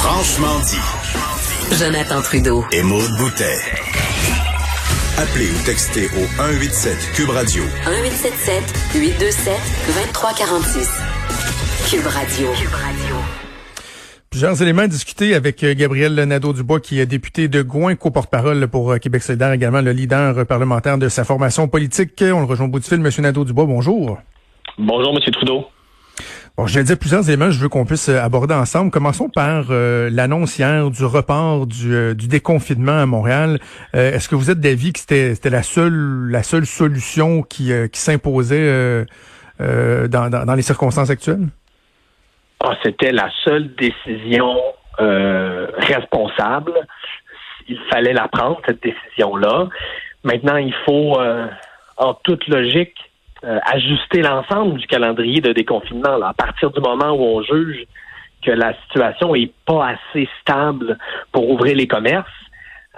Franchement dit. Jonathan Trudeau. Et Maude Boutet. Appelez ou textez au 187 Cube Radio. 1877 827 2346. Cube Radio. Cube Radio. Plusieurs éléments à discuter avec euh, Gabriel Nadeau-Dubois, qui est député de Gouin, co-porte-parole pour euh, Québec solidaire, également le leader parlementaire de sa formation politique. On le rejoint au bout du fil. Monsieur Nadeau-Dubois, bonjour. Bonjour, Monsieur Trudeau. Bon, je vais dire plusieurs éléments je veux qu'on puisse euh, aborder ensemble. Commençons par euh, l'annonce hier du report du, du déconfinement à Montréal. Euh, Est-ce que vous êtes d'avis que c'était la seule la seule solution qui, qui s'imposait dans, dans, dans les circonstances actuelles? Ah, c'était la seule décision euh, responsable. Il fallait la prendre, cette décision-là. Maintenant, il faut, euh, en toute logique, euh, ajuster l'ensemble du calendrier de déconfinement. Là. À partir du moment où on juge que la situation est pas assez stable pour ouvrir les commerces,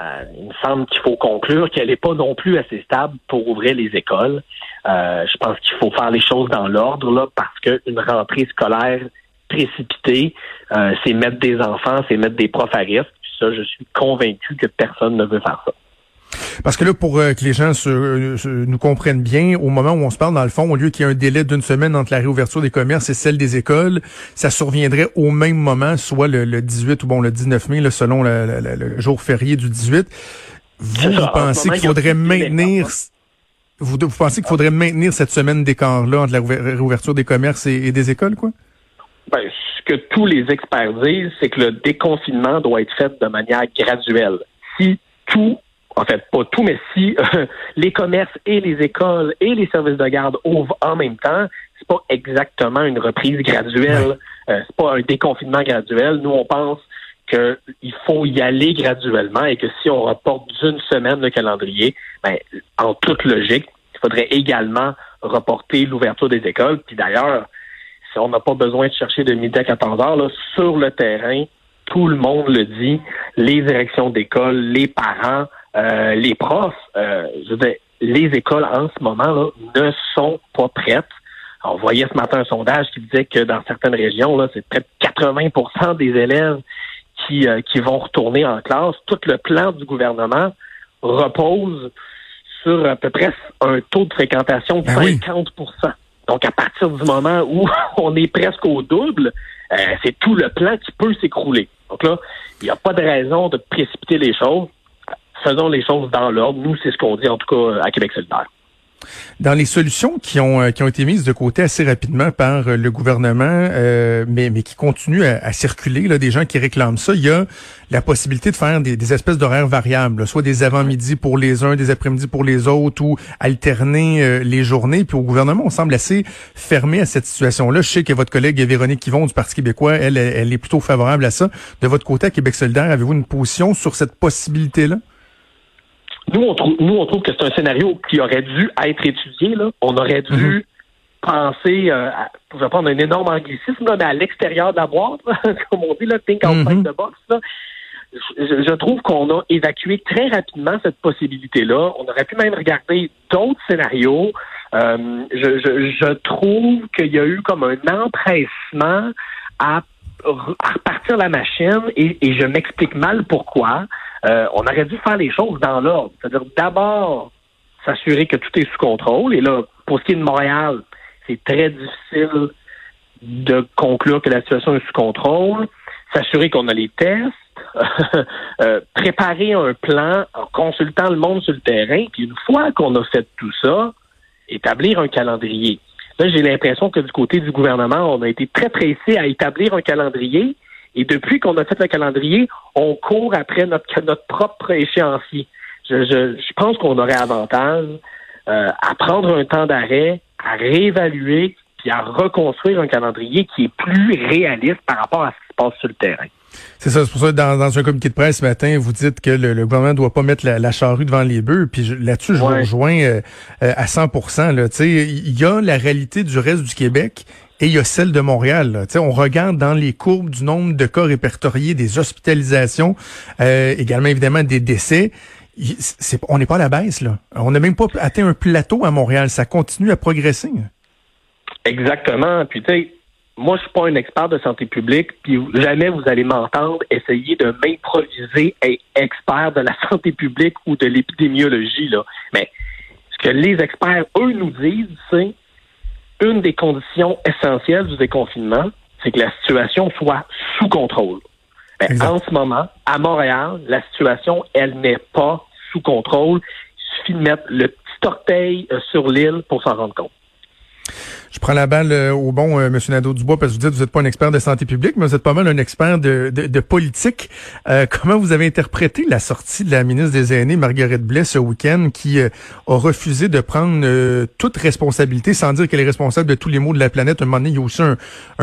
euh, il me semble qu'il faut conclure qu'elle n'est pas non plus assez stable pour ouvrir les écoles. Euh, je pense qu'il faut faire les choses dans l'ordre là, parce qu'une rentrée scolaire précipitée, euh, c'est mettre des enfants, c'est mettre des profs à risque. Ça, je suis convaincu que personne ne veut faire ça. Parce que là, pour euh, que les gens se, se, nous comprennent bien, au moment où on se parle, dans le fond, au lieu qu'il y ait un délai d'une semaine entre la réouverture des commerces et celle des écoles, ça surviendrait au même moment, soit le, le 18 ou bon le 19 mai, là, selon le, le, le, jour férié du 18. Vous, vous pensez qu'il faudrait maintenir... Vous, vous pensez qu'il faudrait maintenir cette semaine d'écart-là entre la réouverture des commerces et, et des écoles, quoi? Ben, ce que tous les experts disent, c'est que le déconfinement doit être fait de manière graduelle. Si tout, en fait pas tout, mais si euh, les commerces et les écoles et les services de garde ouvrent en même temps, c'est pas exactement une reprise graduelle. Euh, c'est pas un déconfinement graduel. Nous, on pense qu'il faut y aller graduellement et que si on reporte d'une semaine le calendrier, ben, en toute logique, il faudrait également reporter l'ouverture des écoles. Puis d'ailleurs, on n'a pas besoin de chercher de midi à 14 heures. Là, sur le terrain, tout le monde le dit, les directions d'école, les parents, euh, les profs, euh, je veux dire, les écoles en ce moment là, ne sont pas prêtes. On voyait ce matin un sondage qui disait que dans certaines régions, là, c'est près de 80% des élèves qui, euh, qui vont retourner en classe. Tout le plan du gouvernement repose sur à peu près un taux de fréquentation de 50% ben donc, à partir du moment où on est presque au double, euh, c'est tout le plan qui peut s'écrouler. Donc là, il n'y a pas de raison de précipiter les choses. Faisons les choses dans l'ordre. Nous, c'est ce qu'on dit en tout cas à Québec solidaire. Dans les solutions qui ont euh, qui ont été mises de côté assez rapidement par euh, le gouvernement, euh, mais mais qui continuent à, circuler, là, des gens qui réclament ça, il y a la possibilité de faire des, espèces d'horaires variables, soit des avant-midi pour les uns, des après-midi pour les autres, ou alterner les journées. Puis au gouvernement, on semble assez fermé à cette situation-là. Je sais que votre collègue Véronique Yvon du Parti québécois, elle, elle est plutôt favorable à ça. De votre côté, à Québec solidaire, avez-vous une position sur cette possibilité-là? Nous, on trouve, nous, on trouve que c'est un scénario qui aurait dû être étudié. Là. On aurait dû mhm. penser, euh, à, je vais prendre un énorme anglicisme, là, mais à l'extérieur de la boîte, comme on dit, là, think outside mm the box. Là. Je, je, trouve qu'on a évacué très rapidement cette possibilité-là. On aurait pu même regarder d'autres scénarios. Euh, je, je, je, trouve qu'il y a eu comme un empressement à, à repartir la machine et, et je m'explique mal pourquoi. Euh, on aurait dû faire les choses dans l'ordre. C'est-à-dire d'abord s'assurer que tout est sous contrôle. Et là, pour ce qui est de Montréal, c'est très difficile de conclure que la situation est sous contrôle. S'assurer qu'on a les tests. euh, préparer un plan en consultant le monde sur le terrain. Puis une fois qu'on a fait tout ça, établir un calendrier. Là, j'ai l'impression que du côté du gouvernement, on a été très pressé à établir un calendrier et depuis qu'on a fait le calendrier, on court après notre, notre propre échéancier. Je, je, je pense qu'on aurait avantage euh, à prendre un temps d'arrêt, à réévaluer puis à reconstruire un calendrier qui est plus réaliste par rapport à ce qui se passe sur le terrain. C'est ça, c'est pour ça que dans, dans, un communiqué de presse ce matin, vous dites que le, gouvernement ne doit pas mettre la, charrue devant les bœufs. Puis là-dessus, je vous rejoins euh, euh, à 100% Il y a la réalité du reste du Québec et il y a celle de Montréal. Là. On regarde dans les courbes du nombre de cas répertoriés, des hospitalisations, euh, également évidemment des décès. on n'est pas à la baisse. là. On n'a même pas atteint un plateau à Montréal. Ça continue à progresser. Exactement. Puis tu sais, moi, je suis pas un expert de santé publique, puis jamais vous allez m'entendre essayer de m'improviser expert de la santé publique ou de l'épidémiologie, là. Mais ce que les experts, eux, nous disent, c'est une des conditions essentielles du déconfinement, c'est que la situation soit sous contrôle. Ben, en ce moment, à Montréal, la situation, elle n'est pas sous contrôle. Il suffit de mettre le petit orteil euh, sur l'île pour s'en rendre compte. Je prends la balle euh, au bon, euh, Monsieur Nadeau-Dubois, parce que vous dites que vous n'êtes pas un expert de santé publique, mais vous êtes pas mal un expert de, de, politique. Euh, comment vous avez interprété la sortie de la ministre des Aînés, Marguerite Blais, ce week-end, qui a refusé de prendre toute responsabilité, sans dire qu'elle est responsable de tous les maux de la planète? À un moment donné, il y a aussi un,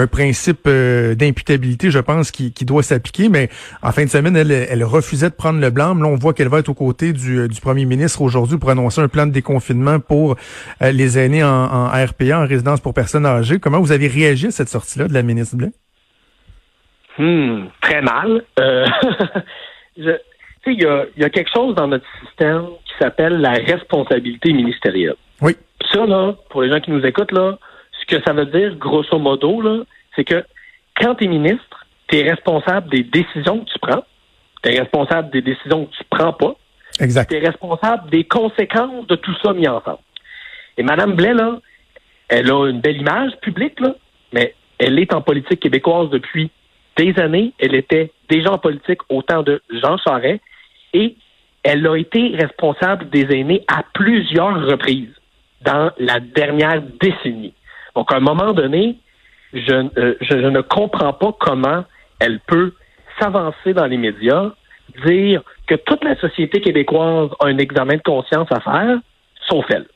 principe d'imputabilité, je pense, qui, qui doit s'appliquer, mais en fin de semaine, elle, elle refusait de prendre le blanc. Là, on voit qu'elle va être aux côtés du, du premier ministre aujourd'hui pour annoncer un plan de déconfinement pour les aînés en, en RPA, en résidence pour personnes âgées. Comment vous avez réagi à cette sortie-là de la ministre Blais? Hmm, très mal. Euh, il y a, quelque chose dans notre système qui s'appelle la responsabilité ministérielle. Oui. Ça, là, pour les gens qui nous écoutent, là, ce que ça veut dire, grosso modo, là, c'est que quand tu es ministre, tu es responsable des décisions que tu prends, tu es responsable des décisions que tu prends pas, exact. tu es responsable des conséquences de tout ça mis ensemble. Et Mme Blais, là, elle a une belle image publique, là, mais elle est en politique québécoise depuis des années. Elle était déjà en politique au temps de Jean Charest et elle a été responsable des aînés à plusieurs reprises dans la dernière décennie. Donc, à un moment donné, je, euh, je ne comprends pas comment elle peut s'avancer dans les médias, dire que toute la société québécoise a un examen de conscience à faire, sauf elle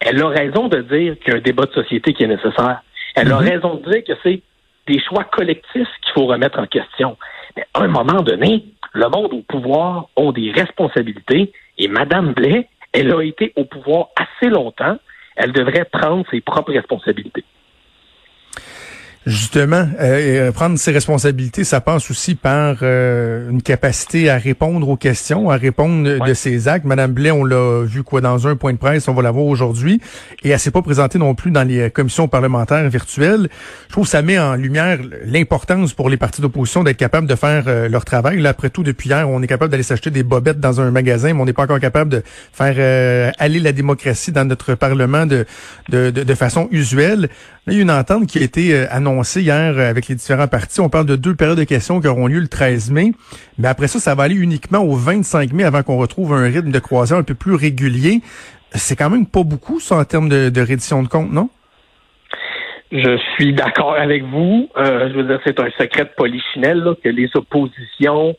elle a raison de dire qu'il y a un débat de société qui est nécessaire. Elle a mhm. raison de dire que c'est des choix collectifs qu'il faut remettre en question. Mais à un moment donné, le monde au pouvoir a des responsabilités et Mme Blais, elle a été au pouvoir assez longtemps. Elle devrait prendre ses propres responsabilités. Justement, euh, prendre ses responsabilités, ça passe aussi par euh, une capacité à répondre aux questions, à répondre de ses actes. Madame Blais, on l'a vu quoi dans un point de presse, on va la voir aujourd'hui, et elle s'est pas présentée non plus dans les commissions parlementaires virtuelles. Je trouve que ça met en lumière l'importance pour les partis d'opposition d'être capables de faire euh, leur travail. Là, après tout, depuis hier, on est capable d'aller s'acheter des bobettes dans un magasin, mais on n'est pas encore capable de faire aller la démocratie dans notre parlement de, de, de, de façon usuelle. Là, il y a une entente qui a été euh, annoncée hier euh, avec les différents partis. On parle de deux périodes de questions qui auront lieu le 13 mai. Mais après ça, ça va aller uniquement au 25 mai avant qu'on retrouve un rythme de croisière un peu plus régulier. C'est quand même pas beaucoup, ça, en termes de, reddition de compte, non? Je suis d'accord avec vous. Euh, je veux dire, c'est un secret de polichinelle que les oppositions,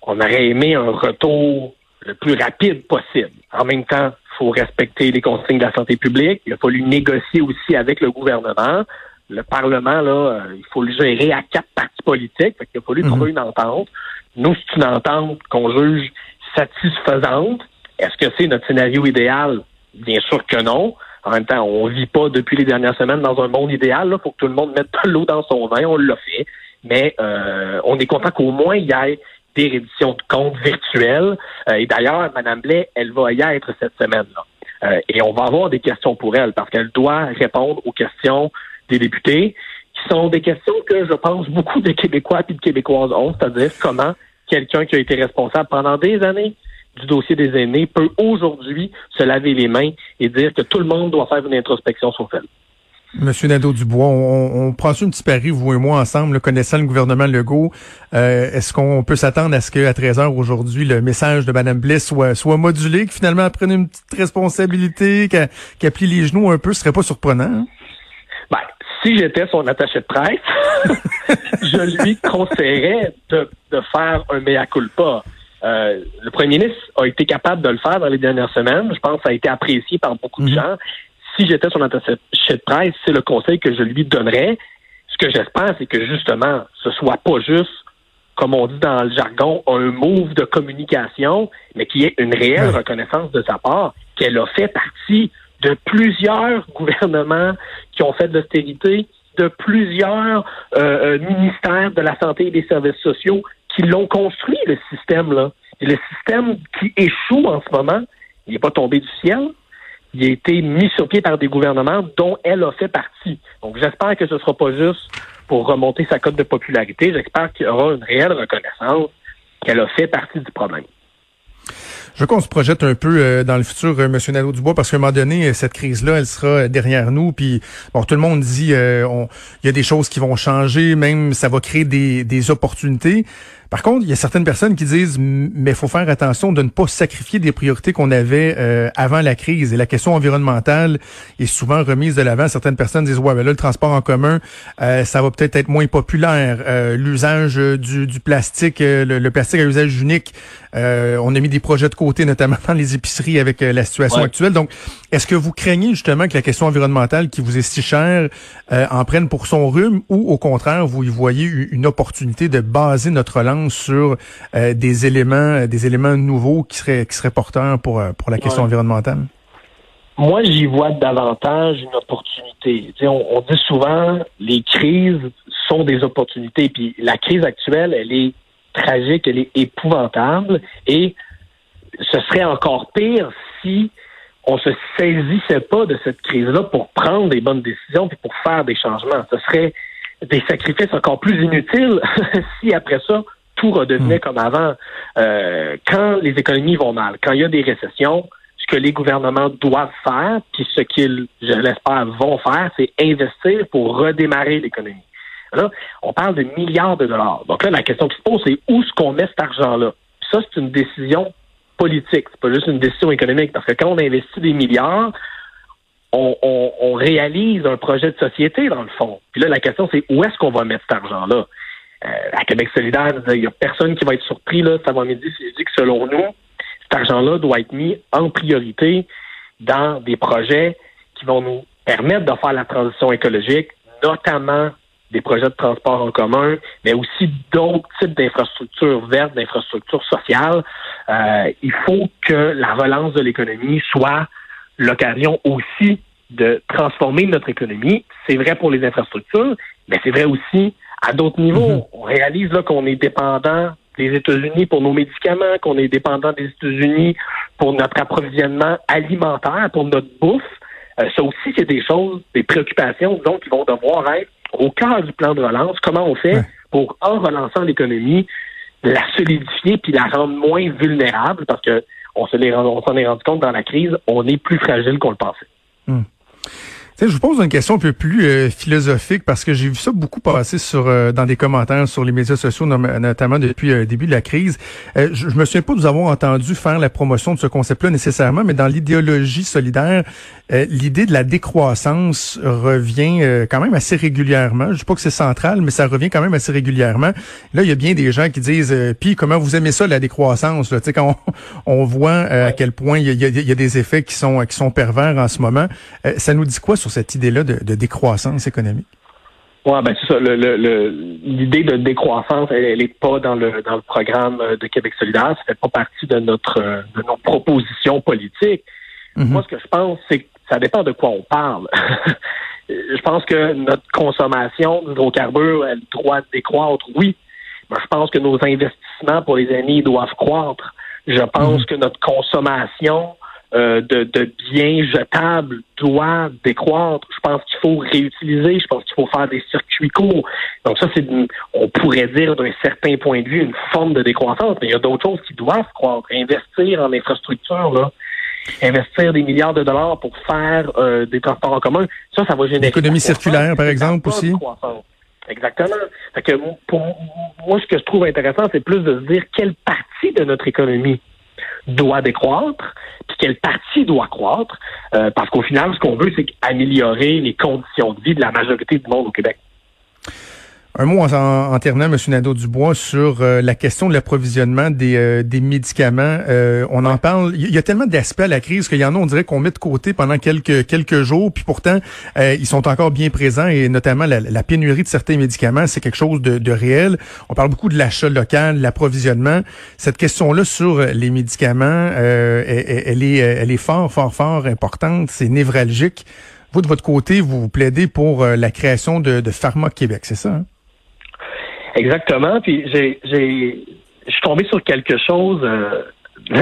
on aurait aimé un retour le plus rapide possible. En même temps, faut respecter les consignes de la santé publique. Il a fallu négocier aussi avec le gouvernement. Le Parlement, là, euh, il faut le gérer à quatre partis politiques. il a fallu mhm. trouver une entente. Nous, c'est une entente qu'on juge satisfaisante. Est-ce que c'est notre scénario idéal? Bien sûr que non. En même temps, on vit pas depuis les dernières semaines dans un monde idéal. Il faut que tout le monde mette de l'eau dans son vin. On l'a fait. Mais euh, on est content qu'au moins il y ait des redditions de comptes virtuelles. Euh, et d'ailleurs, Mme Blais, elle va y être cette semaine-là. Euh, et on va avoir des questions pour elle parce qu'elle doit répondre aux questions des députés, qui sont des questions que je pense beaucoup de Québécois et de Québécoises ont, c'est-à-dire comment quelqu'un qui a été responsable pendant des années du dossier des aînés peut aujourd'hui se laver les mains et dire que tout le monde doit faire une introspection sur elle. Monsieur Nadeau-Dubois, on, on prend un petit pari, vous et moi, ensemble, connaissant le gouvernement Legault. Euh, est-ce qu'on peut s'attendre à ce qu'à 13 heures aujourd'hui, le message de Mme Bliss soit, soit modulé, que finalement elle prenne une petite responsabilité, qu'elle plie les genoux un peu, ce serait pas surprenant? Hein? Ben, si j'étais son attaché de presse, je lui conseillerais de, faire un mea culpa. Euh, le premier ministre a été capable de le faire dans les dernières semaines. Je pense que ça a été apprécié par beaucoup de mhm. gens si j'étais son attaché de presse, c'est le conseil que je lui donnerais. Ce que j'espère, c'est que justement, ce soit pas juste, comme on dit dans le jargon, un move de communication, mais qu'il y ait une réelle reconnaissance de sa part, qu'elle a fait partie de plusieurs gouvernements qui ont fait de l'austérité, de plusieurs euh, euh, ministères de la santé et des services sociaux qui l'ont construit, le système, là. Et le système qui échoue en ce moment, il n'est pas tombé du ciel. Il a été mis sur pied par des gouvernements dont elle a fait partie. Donc, j'espère que ce ne sera pas juste pour remonter sa cote de popularité. J'espère qu'il y aura une réelle reconnaissance qu'elle a fait partie du problème. Je veux qu'on se projette un peu euh, dans le futur, euh, M. Nadeau-Dubois, parce qu'à un moment donné, euh, cette crise-là, elle sera derrière nous. Puis, bon, tout le monde dit, il y a des choses qui vont changer, même ça va créer des opportunités. Par contre, il y a certaines personnes qui disent, mais il faut faire attention de ne pas sacrifier des priorités qu'on avait euh, avant la crise. Et la question environnementale est souvent remise de l'avant. Certaines personnes disent, ouais, ben là, le transport en commun, euh, ça va peut-être être moins populaire. Euh, l'usage du, du, plastique, le, plastique à usage unique, on a mis des projets de côté, notamment dans les épiceries avec la situation actuelle. Donc, est-ce que vous craignez justement que la question environnementale qui vous est si chère en prenne pour son rhume ou au contraire, vous y voyez une opportunité de baser notre sur euh, des éléments, euh, des éléments nouveaux qui seraient, qui seraient porteurs pour, euh, pour la question environnementale? Moi, j'y vois davantage une opportunité. On, on, dit souvent les crises sont des opportunités. Puis la crise actuelle, elle est tragique, elle est épouvantable. Et ce serait encore pire si on se saisissait pas de cette crise-là pour prendre des bonnes décisions et pour faire des changements. Ce serait des sacrifices encore plus inutiles si après ça, tout redevenait hmm. comme avant. Euh, quand les économies vont mal, quand il y a des récessions, ce que les gouvernements doivent faire, puis ce qu'ils, je l'espère, vont faire, c'est investir pour redémarrer l'économie. Là, on parle de milliards de dollars. Donc là, la question qui se pose, c'est où est-ce qu'on met cet argent-là? Ça, c'est une décision politique, c'est pas juste une décision économique, parce que quand on investit des milliards, on, on réalise un projet de société, dans le fond. Puis là, la question, c'est où est-ce qu'on va mettre cet argent-là? Euh, à Québec solidaire, il n'y a personne qui va être surpris là, cet avant-midi si je dis que selon nous, cet argent-là doit être mis en priorité dans des projets qui vont nous permettre de faire la transition écologique, notamment des projets de transport en commun, mais aussi d'autres types d'infrastructures vertes, d'infrastructures sociales. Euh, il faut que la relance de l'économie soit l'occasion aussi de transformer notre économie. C'est vrai pour les infrastructures, mais c'est vrai aussi à d'autres niveaux. Mhm. On réalise là qu'on est dépendant des États-Unis pour nos médicaments, qu'on est dépendant des États-Unis pour notre approvisionnement alimentaire, pour notre bouffe. Euh, ça aussi, c'est des choses, des préoccupations, disons, qui vont devoir être au cœur du plan de relance. Comment on fait pour, en relançant l'économie, la solidifier puis la rendre moins vulnérable? Parce que on s'en est, rendu compte dans la crise, on est plus fragile qu'on le pensait. Hmm je vous pose une question un peu plus euh, philosophique parce que j'ai vu ça beaucoup passer sur euh, dans des commentaires sur les médias sociaux, notamment depuis euh, le début de la crise. je, je me souviens pas de nous avoir entendu faire la promotion de ce concept-là nécessairement, mais dans l'idéologie solidaire, l'idée de la décroissance revient quand même assez régulièrement. Je dis pas que c'est central, mais ça revient quand même assez régulièrement. Là, il y a bien des gens qui disent, puis comment vous aimez ça la décroissance là? Quand on, on voit à quel point il y a, y a, des effets qui sont qui sont pervers en ce moment, ça nous dit quoi sur cette idée-là de, décroissance économique? Oui, ben c'est ça. L'idée de décroissance, elle n'est pas dans le dans le programme de Québec solidaire. Ça fait pas partie de notre de nos propositions politiques. Mm-hmm. Moi, ce que je pense, c'est que ça dépend de quoi on parle. je pense que notre consommation d'hydrocarbures, elle doit décroître, oui. Mais je pense que nos investissements pour les années doivent croître. Je pense mm-hmm. que notre consommation euh, de, de, biens jetables doit décroître. Je pense qu'il faut réutiliser, je pense qu'il faut faire des circuits courts. Donc ça, c'est, on pourrait dire d'un certain point de vue, une forme de décroissance, mais il y a d'autres choses qui doivent croître. Investir en infrastructure, là, investir des milliards de dollars pour faire euh, des transports en commun, ça, ça va générer... L'économie circulaire, par exemple, aussi. Exactement. Fait que pour moi, ce que je trouve intéressant, c'est plus de se dire quelle partie de notre économie doit décroître, puis quelle partie doit croître, euh, parce qu'au final, ce qu'on veut, c'est améliorer les conditions de vie de la majorité du monde au Québec. Un mot en, en, terminant, M. Nadeau-Dubois, sur euh, la question de l'approvisionnement des, euh, des médicaments. Euh, on en parle. Il y a tellement d'aspects à la crise qu'il y en a, on dirait qu'on met de côté pendant quelques quelques jours, puis pourtant, ils sont encore bien présents et notamment la, la pénurie de certains médicaments, c'est quelque chose de, de, réel. On parle beaucoup de l'achat local, l'approvisionnement. Cette question-là sur les médicaments, elle, elle, est, elle est fort, fort, fort importante. C'est névralgique. Vous, de votre côté, vous plaidez pour la création de, de Pharma Québec, c'est ça? Hein? Exactement. Puis j'ai, j'ai, je suis tombé sur quelque chose euh,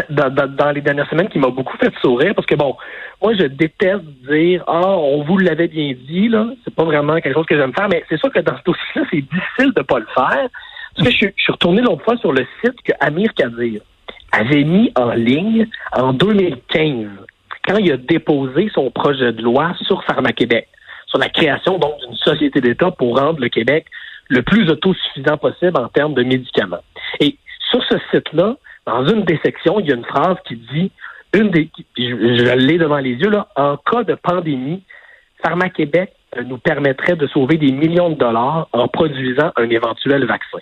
dans, dans, les dernières semaines qui m'a beaucoup fait sourire parce que bon, moi je déteste dire ah on vous l'avait bien dit là, c'est pas vraiment quelque chose que j'aime faire, mais c'est sûr que dans ce dossier-là c'est difficile de pas le faire. Parce que je, je suis retourné l'autre fois sur le site que Amir Kadir avait mis en ligne en 2015 quand il a déposé son projet de loi sur Pharma-Québec, sur la création donc d'une société d'État pour rendre le Québec le plus autosuffisant possible en termes de médicaments. Et sur ce site-là, dans une des sections, il y a une phrase qui dit, une des, je, l'ai devant les yeux, là, en cas de pandémie, Pharma-Québec euh, nous permettrait de sauver des millions de dollars en produisant un éventuel vaccin.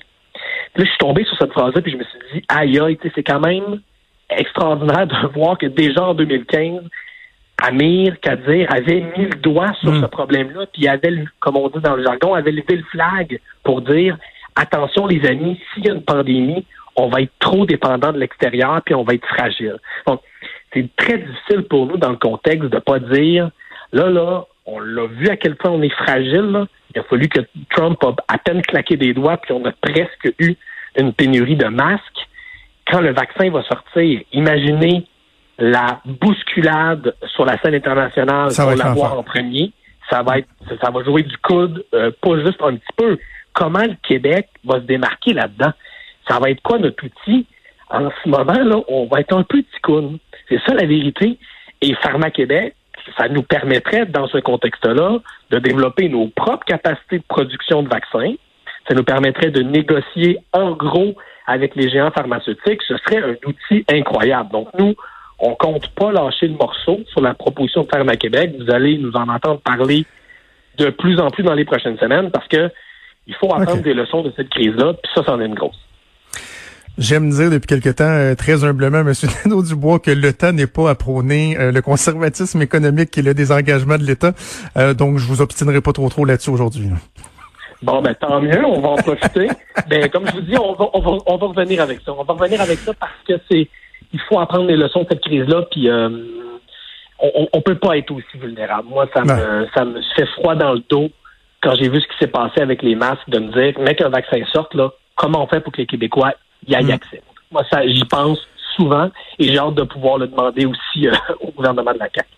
Puis là, je suis tombé sur cette phrase-là, puis je me suis dit, aïe, aïe, c'est quand même extraordinaire de voir que déjà en 2015, Amir Kadir avait mis le doigt sur ce problème-là, puis avait, comme on dit dans le jargon, avait levé le flag pour dire attention les amis, s'il y a une pandémie, on va être trop dépendant de l'extérieur, puis on va être fragile. Donc, c'est très difficile pour nous dans le contexte de pas dire là, là, on l'a vu à quel point on est fragile. Il a fallu que Trump a à peine claqué des doigts, puis on a presque eu une pénurie de masques. Quand le vaccin va sortir, imaginez la bousculade sur la scène internationale ça pour l'avoir en premier. Ça va être, ça va jouer du coude, euh, pas juste un petit peu. Comment le Québec va se démarquer là-dedans? Ça va être quoi notre outil? En ce moment, là, on va être un peu ticoun. C'est ça la vérité. Et Pharma Québec, ça nous permettrait, dans ce contexte-là, de développer nos propres capacités de production de vaccins. Ça nous permettrait de négocier en gros avec les géants pharmaceutiques. Ce serait un outil incroyable. Donc, nous, on compte pas lâcher le morceau sur la proposition de Pharma Québec. Vous allez nous en entendre parler de plus en plus dans les prochaines semaines parce que il faut apprendre des leçons de cette crise-là, puis ça, c'en est une grosse. J'aime dire depuis quelque temps, euh, très humblement, M. Nadeau Dubois, que l'État n'est pas à prôner euh, le conservatisme économique et le désengagement de l'État. Euh, donc, je vous obstinerai pas trop trop là-dessus aujourd'hui. Bon, ben tant mieux, on va en profiter. ben, comme je vous dis, on va, on, va, on va revenir avec ça. On va revenir avec ça parce que c'est il faut apprendre les leçons de cette crise-là, puis on, on peut pas être aussi vulnérable. Moi, ça me, ça me fait froid dans le dos quand j'ai vu ce qui s'est passé avec les masques, de me dire, mec, un vaccin sorte, là, comment on fait pour que les Québécois y aillent mm. accès? Moi, ça, j'y pense souvent et j'ai hâte de pouvoir le demander aussi euh, au gouvernement de la CAQ.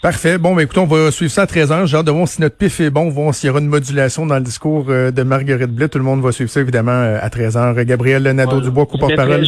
Parfait. Bon, ben, écoutez, on va suivre ça à 13 h J'ai hâte de voir si notre pif est bon, voir s'il y aura une modulation dans le discours euh, de Marguerite Blais. Tout le monde va suivre ça, évidemment, euh, à 13 h Gabriel Nadeau-Dubois, co-porte-parole